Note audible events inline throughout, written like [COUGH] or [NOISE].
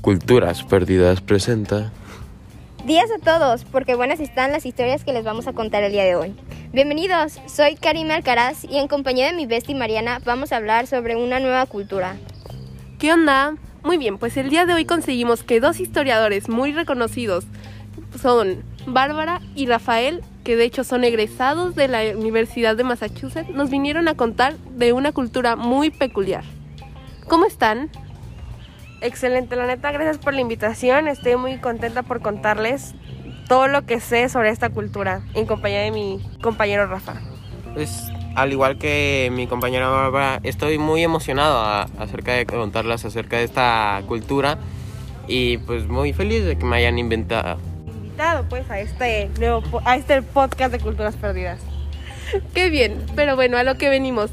Culturas Perdidas presenta. Días a todos, porque buenas están las historias que les vamos a contar el día de hoy. Bienvenidos, soy Karime Alcaraz y en compañía de mi bestia Mariana vamos a hablar sobre una nueva cultura. ¿Qué onda? Muy bien, pues el día de hoy conseguimos que dos historiadores muy reconocidos son Bárbara y Rafael, que de hecho son egresados de la Universidad de Massachusetts, nos vinieron a contar de una cultura muy peculiar. ¿Cómo están? Excelente, la neta, gracias por la invitación. Estoy muy contenta por contarles todo lo que sé sobre esta cultura en compañía de mi compañero Rafa. Pues al igual que mi compañera Bárbara, estoy muy emocionado acerca de contarles acerca de esta cultura y pues muy feliz de que me hayan inventado. Invitado pues a este nuevo a este podcast de culturas perdidas. Qué bien, pero bueno, a lo que venimos.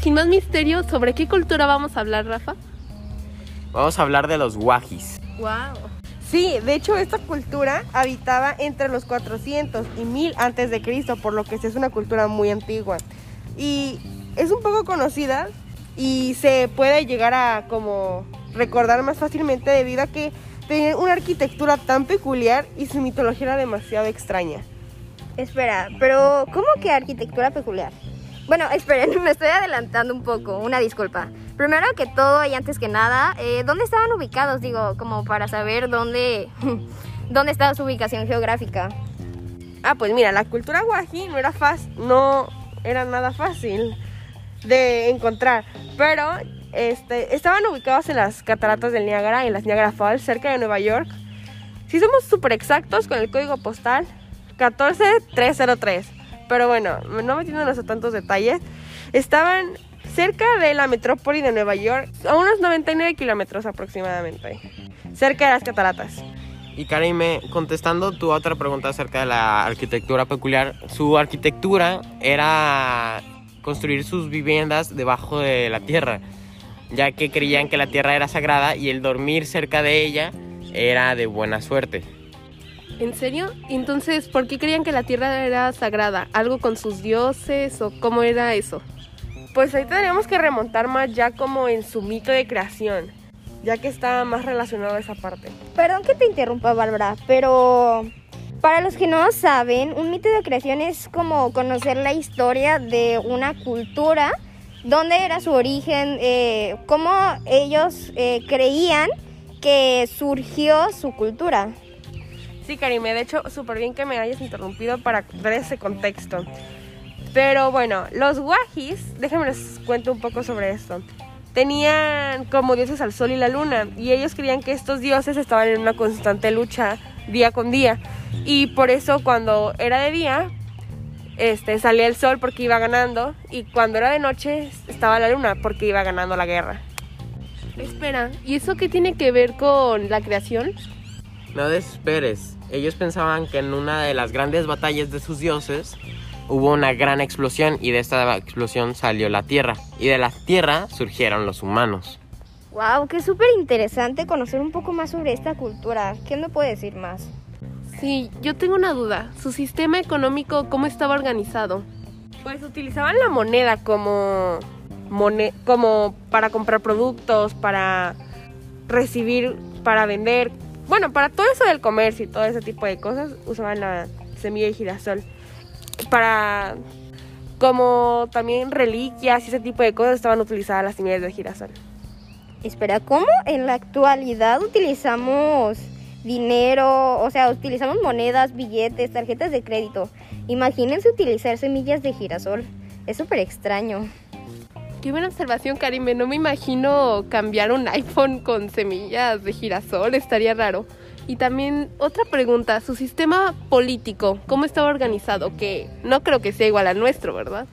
sin más misterio, ¿sobre qué cultura vamos a hablar, Rafa? Vamos a hablar de los guajis. Wow. Sí, de hecho esta cultura habitaba entre los 400 y 1000 antes de Cristo, por lo que es una cultura muy antigua. Y es un poco conocida y se puede llegar a como recordar más fácilmente debido a que tenían una arquitectura tan peculiar y su mitología era demasiado extraña. Espera, pero ¿cómo que arquitectura peculiar? Bueno, esperen, [LAUGHS] me estoy adelantando un poco, una disculpa. Primero que todo y antes que nada, eh, ¿dónde estaban ubicados? Digo, como para saber dónde, [LAUGHS] dónde estaba su ubicación geográfica. Ah, pues mira, la cultura guají no era fácil, no era nada fácil de encontrar, pero este, estaban ubicados en las cataratas del Niágara, en las Niagara Falls, cerca de Nueva York. Si somos súper exactos con el código postal, 14303. Pero bueno, no metiéndonos a tantos detalles, estaban cerca de la metrópoli de Nueva York, a unos 99 kilómetros aproximadamente, cerca de las cataratas. Y Karime, contestando tu otra pregunta acerca de la arquitectura peculiar, su arquitectura era construir sus viviendas debajo de la tierra, ya que creían que la tierra era sagrada y el dormir cerca de ella era de buena suerte. ¿En serio? Entonces, ¿por qué creían que la tierra era sagrada? ¿Algo con sus dioses o cómo era eso? Pues ahí tendríamos que remontar más ya como en su mito de creación, ya que está más relacionado a esa parte. Perdón que te interrumpa, Bárbara, pero para los que no saben, un mito de creación es como conocer la historia de una cultura, dónde era su origen, eh, cómo ellos eh, creían que surgió su cultura. Sí, Karime, de hecho, súper bien que me hayas interrumpido para dar ese contexto. Pero bueno, los guajis, déjenme les cuento un poco sobre esto. Tenían como dioses al sol y la luna y ellos creían que estos dioses estaban en una constante lucha día con día y por eso cuando era de día este salía el sol porque iba ganando y cuando era de noche estaba la luna porque iba ganando la guerra. Espera, ¿y eso qué tiene que ver con la creación? No desesperes. Ellos pensaban que en una de las grandes batallas de sus dioses hubo una gran explosión y de esta explosión salió la Tierra y de la Tierra surgieron los humanos. Wow, qué súper interesante conocer un poco más sobre esta cultura. ¿Qué me puede decir más? Sí, yo tengo una duda. ¿Su sistema económico cómo estaba organizado? Pues utilizaban la moneda como, como para comprar productos, para recibir, para vender. Bueno, para todo eso del comercio y todo ese tipo de cosas usaban la semilla de girasol para como también reliquias y ese tipo de cosas estaban utilizadas las semillas de girasol. Espera, ¿cómo en la actualidad utilizamos dinero, o sea, utilizamos monedas, billetes, tarjetas de crédito? Imagínense utilizar semillas de girasol. Es súper extraño. Qué buena observación, Karime. No me imagino cambiar un iPhone con semillas de girasol. Estaría raro. Y también otra pregunta, su sistema político, ¿cómo estaba organizado? Que no creo que sea igual al nuestro, ¿verdad?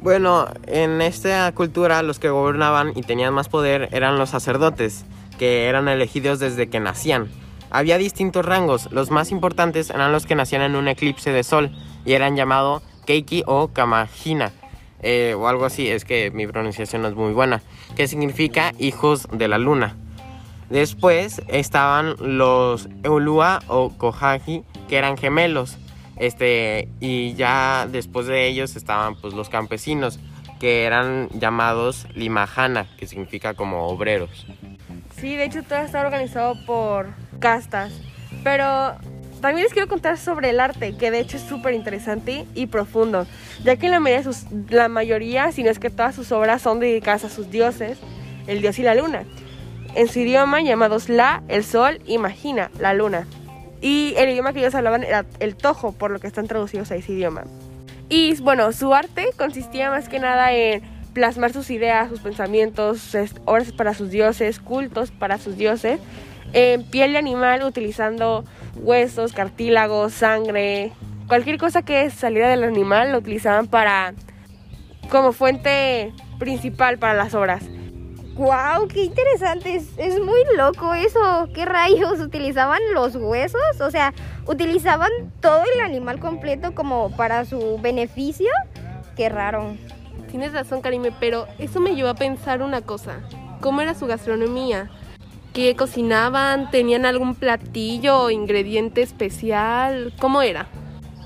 Bueno, en esta cultura los que gobernaban y tenían más poder eran los sacerdotes, que eran elegidos desde que nacían. Había distintos rangos, los más importantes eran los que nacían en un eclipse de sol y eran llamados Keiki o Kamajina, eh, o algo así, es que mi pronunciación no es muy buena, que significa hijos de la luna. Después estaban los Eulua o Kohagi, que eran gemelos. Este, y ya después de ellos estaban pues los campesinos, que eran llamados limajana, que significa como obreros. Sí, de hecho todo está organizado por castas. Pero también les quiero contar sobre el arte, que de hecho es súper interesante y profundo, ya que la mayoría, sus, la mayoría, si no es que todas sus obras son dedicadas a sus dioses, el dios y la luna. En su idioma llamados La, el sol, Imagina, la luna. Y el idioma que ellos hablaban era el tojo, por lo que están traducidos a ese idioma. Y bueno, su arte consistía más que nada en plasmar sus ideas, sus pensamientos, obras para sus dioses, cultos para sus dioses, en piel de animal utilizando huesos, cartílagos, sangre, cualquier cosa que saliera del animal lo utilizaban para como fuente principal para las obras. ¡Wow! ¡Qué interesante! Es, es, muy loco eso. ¿Qué rayos? ¿Utilizaban los huesos? O sea, ¿utilizaban todo el animal completo como para su beneficio? ¡Qué raro! Tienes razón, Karime, pero eso me llevó a pensar una cosa. ¿Cómo era su gastronomía? ¿Qué cocinaban? ¿Tenían algún platillo o ingrediente especial? ¿Cómo era?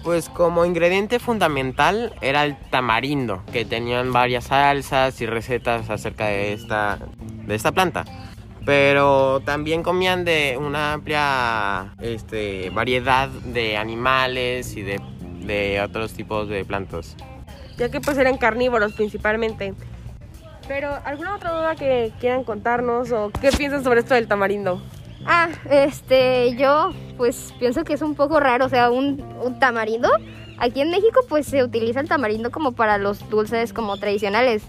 Pues como ingrediente fundamental era el tamarindo, que tenían varias salsas y recetas acerca de esta, de esta planta. Pero también comían de una amplia este, variedad de animales y de, de otros tipos de plantas. Ya que pues eran carnívoros principalmente. Pero, ¿alguna otra duda que quieran contarnos o qué piensan sobre esto del tamarindo? Ah, este, yo pues pienso que es un poco raro, o sea, un, tamarindo. Aquí en México pues se utiliza el tamarindo como para los dulces como tradicionales,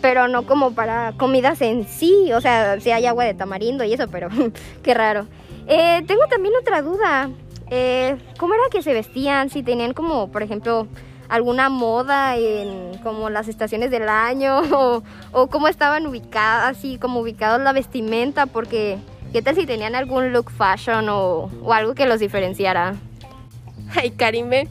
pero no como para comidas en sí, o sea, si hay agua de tamarindo y eso, pero [LAUGHS] qué raro. Eh, tengo también otra duda, eh, ¿cómo era que se vestían? Si tenían como, por ejemplo, alguna moda en como las estaciones del año [LAUGHS] o, o cómo estaban ubicadas, así como ubicados la vestimenta, porque qué tal si tenían algún look fashion o, o algo que los diferenciara. Ay, Karime,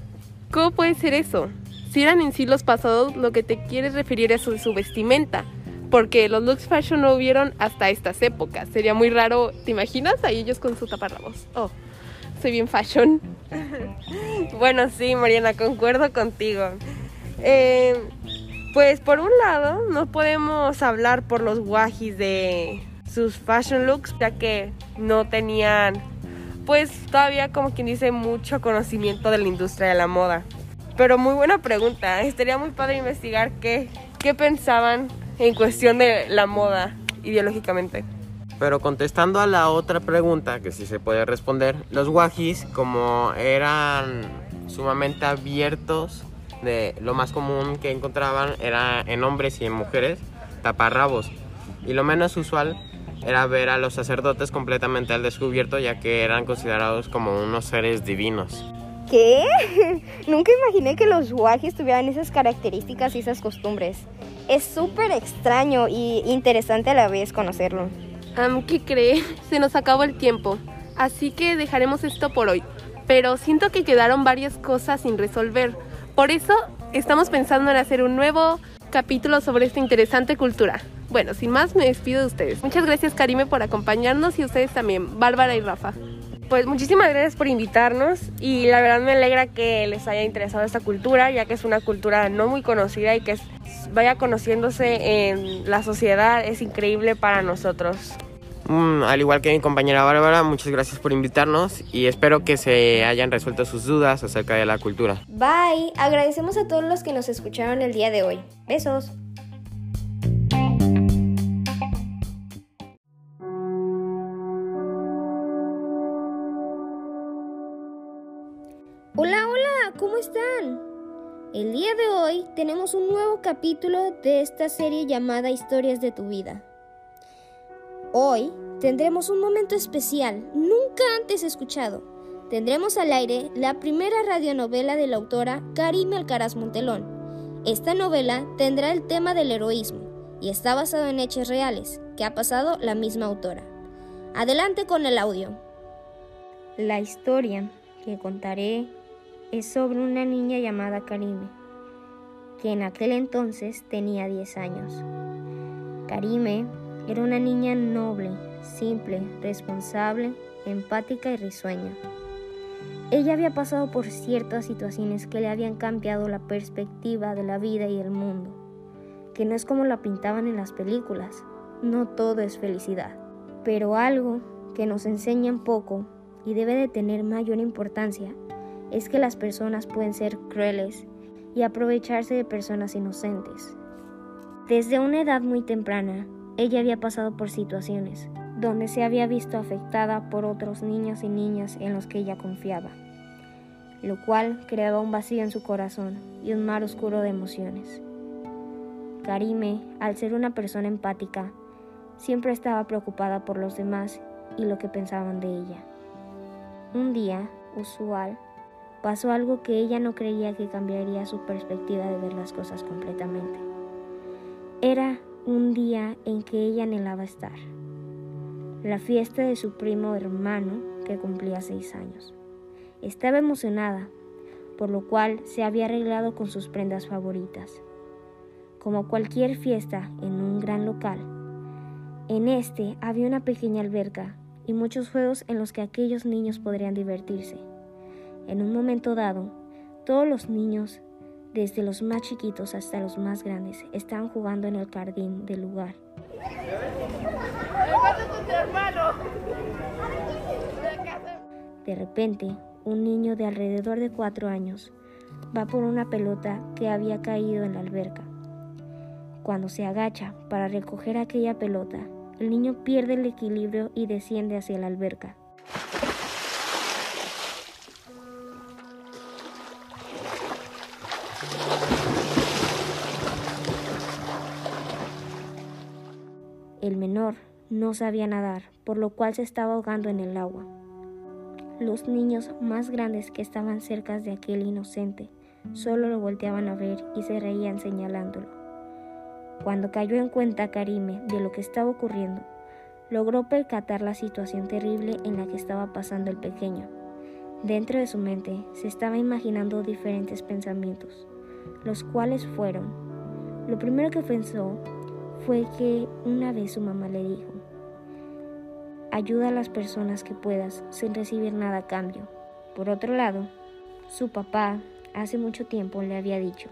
¿cómo puede ser eso? Si eran en siglos pasados, lo que te quieres referir es su, su vestimenta. Porque los looks fashion no hubieron hasta estas épocas. Sería muy raro, ¿te imaginas? A ellos con su taparrabos. Oh, soy bien fashion. [LAUGHS] bueno, sí, Mariana, concuerdo contigo. Eh, pues por un lado, no podemos hablar por los guajis de sus fashion looks, ya que no tenían, pues todavía como quien dice, mucho conocimiento de la industria de la moda. Pero muy buena pregunta, estaría muy padre investigar qué, qué pensaban en cuestión de la moda ideológicamente. Pero contestando a la otra pregunta, que sí se puede responder, los guajis, como eran sumamente abiertos, lo más común que encontraban era en hombres y en mujeres, taparrabos. Y lo menos usual era ver a los sacerdotes completamente al descubierto, ya que eran considerados como unos seres divinos. ¿Qué? [LAUGHS] Nunca imaginé que los guajis tuvieran esas características y esas costumbres. Es súper extraño y interesante a la vez conocerlo. Um, ¿Qué cree? Se nos acabó el tiempo, así que dejaremos esto por hoy. Pero siento que quedaron varias cosas sin resolver. Por eso estamos pensando en hacer un nuevo capítulo sobre esta interesante cultura. Bueno, sin más, me despido de ustedes. Muchas gracias, Karime, por acompañarnos y ustedes también, Bárbara y Rafa. Pues muchísimas gracias por invitarnos y la verdad me alegra que les haya interesado esta cultura, ya que es una cultura no muy conocida y que vaya conociéndose en la sociedad es increíble para nosotros. Mm, al igual que mi compañera Bárbara, muchas gracias por invitarnos y espero que se hayan resuelto sus dudas acerca de la cultura. Bye, agradecemos a todos los que nos escucharon el día de hoy. Besos. Hola, hola, ¿cómo están? El día de hoy tenemos un nuevo capítulo de esta serie llamada Historias de tu vida. Hoy tendremos un momento especial, nunca antes escuchado. Tendremos al aire la primera radionovela de la autora Karime Alcaraz Montelón. Esta novela tendrá el tema del heroísmo y está basado en hechos reales que ha pasado la misma autora. Adelante con el audio. La historia que contaré es sobre una niña llamada Karime, que en aquel entonces tenía 10 años. Karime era una niña noble, simple, responsable, empática y risueña. Ella había pasado por ciertas situaciones que le habían cambiado la perspectiva de la vida y el mundo. que no es como la pintaban en las películas, no todo es felicidad, pero algo que nos enseñan poco y debe de tener mayor importancia es que las personas pueden ser crueles y aprovecharse de personas inocentes. Desde una edad muy temprana, ella había pasado por situaciones donde se había visto afectada por otros niños y niñas en los que ella confiaba, lo cual creaba un vacío en su corazón y un mar oscuro de emociones. Karime, al ser una persona empática, siempre estaba preocupada por los demás y lo que pensaban de ella. Un día, usual, pasó algo que ella no creía que cambiaría su perspectiva de ver las cosas completamente. Era un día en que ella anhelaba estar. La fiesta de su primo hermano que cumplía seis años. Estaba emocionada, por lo cual se había arreglado con sus prendas favoritas. Como cualquier fiesta en un gran local, en este había una pequeña alberca y muchos juegos en los que aquellos niños podrían divertirse. En un momento dado, todos los niños, desde los más chiquitos hasta los más grandes, estaban jugando en el jardín del lugar. De repente, un niño de alrededor de cuatro años va por una pelota que había caído en la alberca. Cuando se agacha para recoger aquella pelota, el niño pierde el equilibrio y desciende hacia la alberca. El menor no sabía nadar, por lo cual se estaba ahogando en el agua. Los niños más grandes que estaban cerca de aquel inocente solo lo volteaban a ver y se reían señalándolo. Cuando cayó en cuenta Karime de lo que estaba ocurriendo, logró percatar la situación terrible en la que estaba pasando el pequeño. Dentro de su mente se estaba imaginando diferentes pensamientos, los cuales fueron, lo primero que pensó fue que una vez su mamá le dijo, ayuda a las personas que puedas sin recibir nada a cambio. Por otro lado, su papá hace mucho tiempo le había dicho,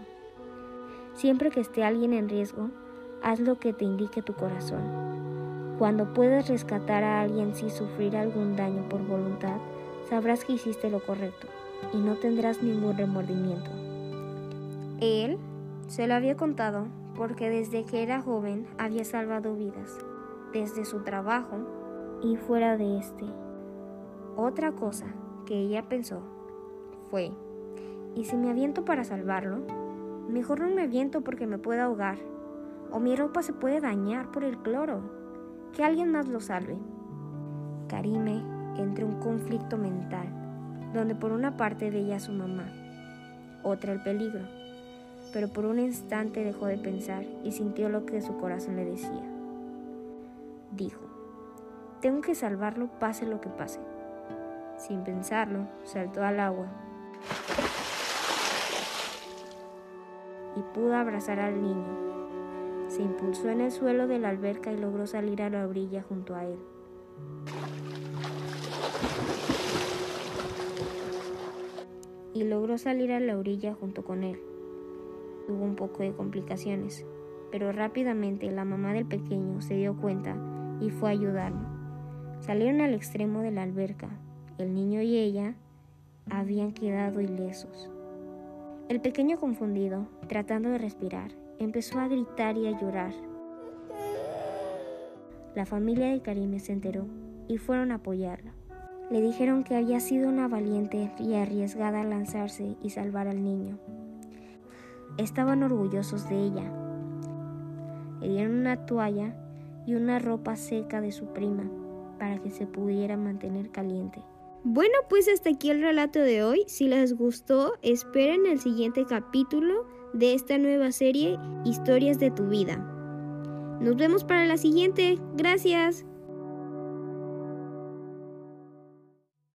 siempre que esté alguien en riesgo, haz lo que te indique tu corazón. Cuando puedas rescatar a alguien sin sufrir algún daño por voluntad, sabrás que hiciste lo correcto y no tendrás ningún remordimiento. Él se lo había contado porque desde que era joven había salvado vidas, desde su trabajo y fuera de este. Otra cosa que ella pensó fue, ¿y si me aviento para salvarlo? Mejor no me aviento porque me puedo ahogar o mi ropa se puede dañar por el cloro. Que alguien más lo salve. Karime entró en un conflicto mental, donde por una parte veía a su mamá, otra el peligro, pero por un instante dejó de pensar y sintió lo que su corazón le decía. Dijo, tengo que salvarlo pase lo que pase. Sin pensarlo, saltó al agua y pudo abrazar al niño se impulsó en el suelo de la alberca y logró salir a la orilla junto a él. Y logró salir a la orilla junto con él. Hubo un poco de complicaciones, pero rápidamente la mamá del pequeño se dio cuenta y fue a ayudarlo. Salieron al extremo de la alberca. El niño y ella habían quedado ilesos. El pequeño confundido, tratando de respirar, empezó a gritar y a llorar. La familia de Karime se enteró y fueron a apoyarla. Le dijeron que había sido una valiente y arriesgada a lanzarse y salvar al niño. Estaban orgullosos de ella. Le dieron una toalla y una ropa seca de su prima para que se pudiera mantener caliente. Bueno, pues hasta aquí el relato de hoy. Si les gustó, esperen el siguiente capítulo de esta nueva serie Historias de tu vida. Nos vemos para la siguiente. Gracias.